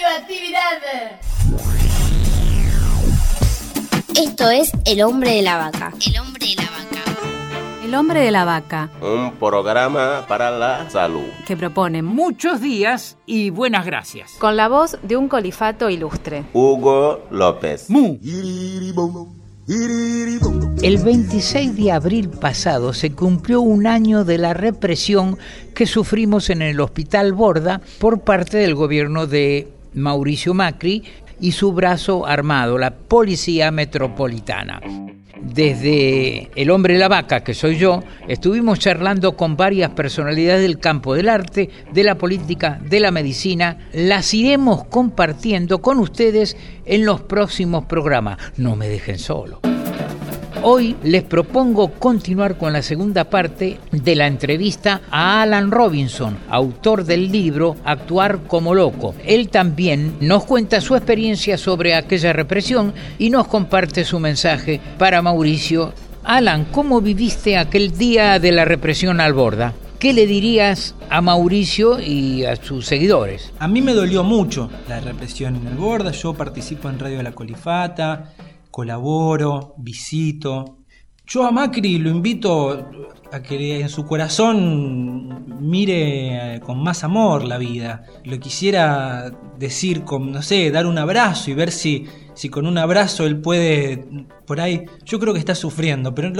radioactividad. Esto es El hombre de la vaca. El hombre de la vaca. El hombre de la vaca, Un programa para la salud. que propone Muchos días y buenas gracias. Con la voz de un colifato ilustre. Hugo López. Mu. El 26 de abril pasado se cumplió un año de la represión que sufrimos en el Hospital Borda por parte del gobierno de Mauricio Macri y su brazo armado, la Policía Metropolitana. Desde El Hombre de la Vaca, que soy yo, estuvimos charlando con varias personalidades del campo del arte, de la política, de la medicina. Las iremos compartiendo con ustedes en los próximos programas. No me dejen solo. Hoy les propongo continuar con la segunda parte de la entrevista a Alan Robinson, autor del libro Actuar como loco. Él también nos cuenta su experiencia sobre aquella represión y nos comparte su mensaje para Mauricio. Alan, ¿cómo viviste aquel día de la represión al borda? ¿Qué le dirías a Mauricio y a sus seguidores? A mí me dolió mucho la represión en el Borda. Yo participo en Radio La Colifata, colaboro, visito. Yo a Macri lo invito a que en su corazón mire eh, con más amor la vida. Lo quisiera decir con, no sé, dar un abrazo y ver si, si con un abrazo él puede, por ahí, yo creo que está sufriendo, pero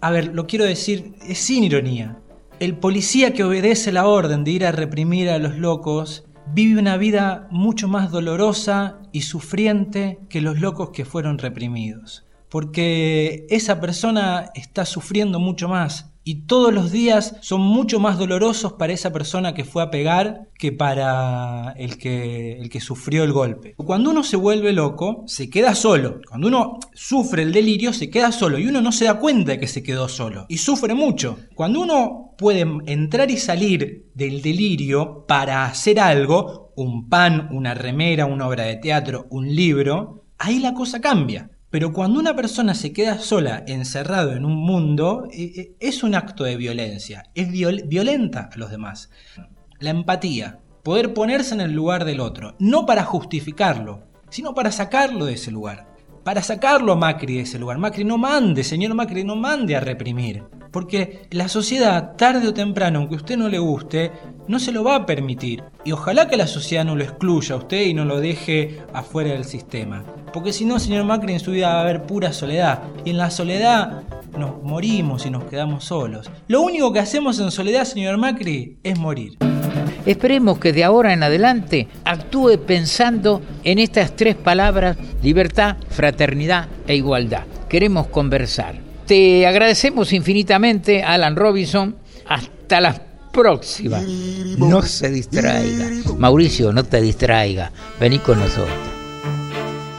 a ver, lo quiero decir, es sin ironía. El policía que obedece la orden de ir a reprimir a los locos vive una vida mucho más dolorosa y sufriente que los locos que fueron reprimidos. Porque esa persona está sufriendo mucho más y todos los días son mucho más dolorosos para esa persona que fue a pegar que para el que, el que sufrió el golpe. Cuando uno se vuelve loco, se queda solo. Cuando uno sufre el delirio, se queda solo y uno no se da cuenta de que se quedó solo y sufre mucho. Cuando uno puede entrar y salir del delirio para hacer algo, un pan, una remera, una obra de teatro, un libro, ahí la cosa cambia. Pero cuando una persona se queda sola, encerrado en un mundo, eh, eh, es un acto de violencia, es viol- violenta a los demás. La empatía, poder ponerse en el lugar del otro, no para justificarlo, sino para sacarlo de ese lugar, para sacarlo a Macri de ese lugar. Macri no mande, señor Macri, no mande a reprimir, porque la sociedad, tarde o temprano, aunque a usted no le guste, no se lo va a permitir. Y ojalá que la sociedad no lo excluya a usted y no lo deje afuera del sistema. Porque si no, señor Macri, en su vida va a haber pura soledad. Y en la soledad nos morimos y nos quedamos solos. Lo único que hacemos en soledad, señor Macri, es morir. Esperemos que de ahora en adelante actúe pensando en estas tres palabras, libertad, fraternidad e igualdad. Queremos conversar. Te agradecemos infinitamente, Alan Robinson. Hasta la próxima. No se distraiga. Mauricio, no te distraiga. Vení con nosotros.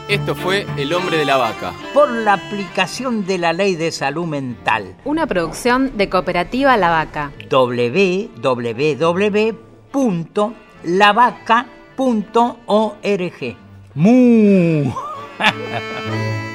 Esto fue El hombre de la vaca. Por la aplicación de la ley de salud mental. Una producción de Cooperativa La Vaca. www.lavaca.org. ¡Mu!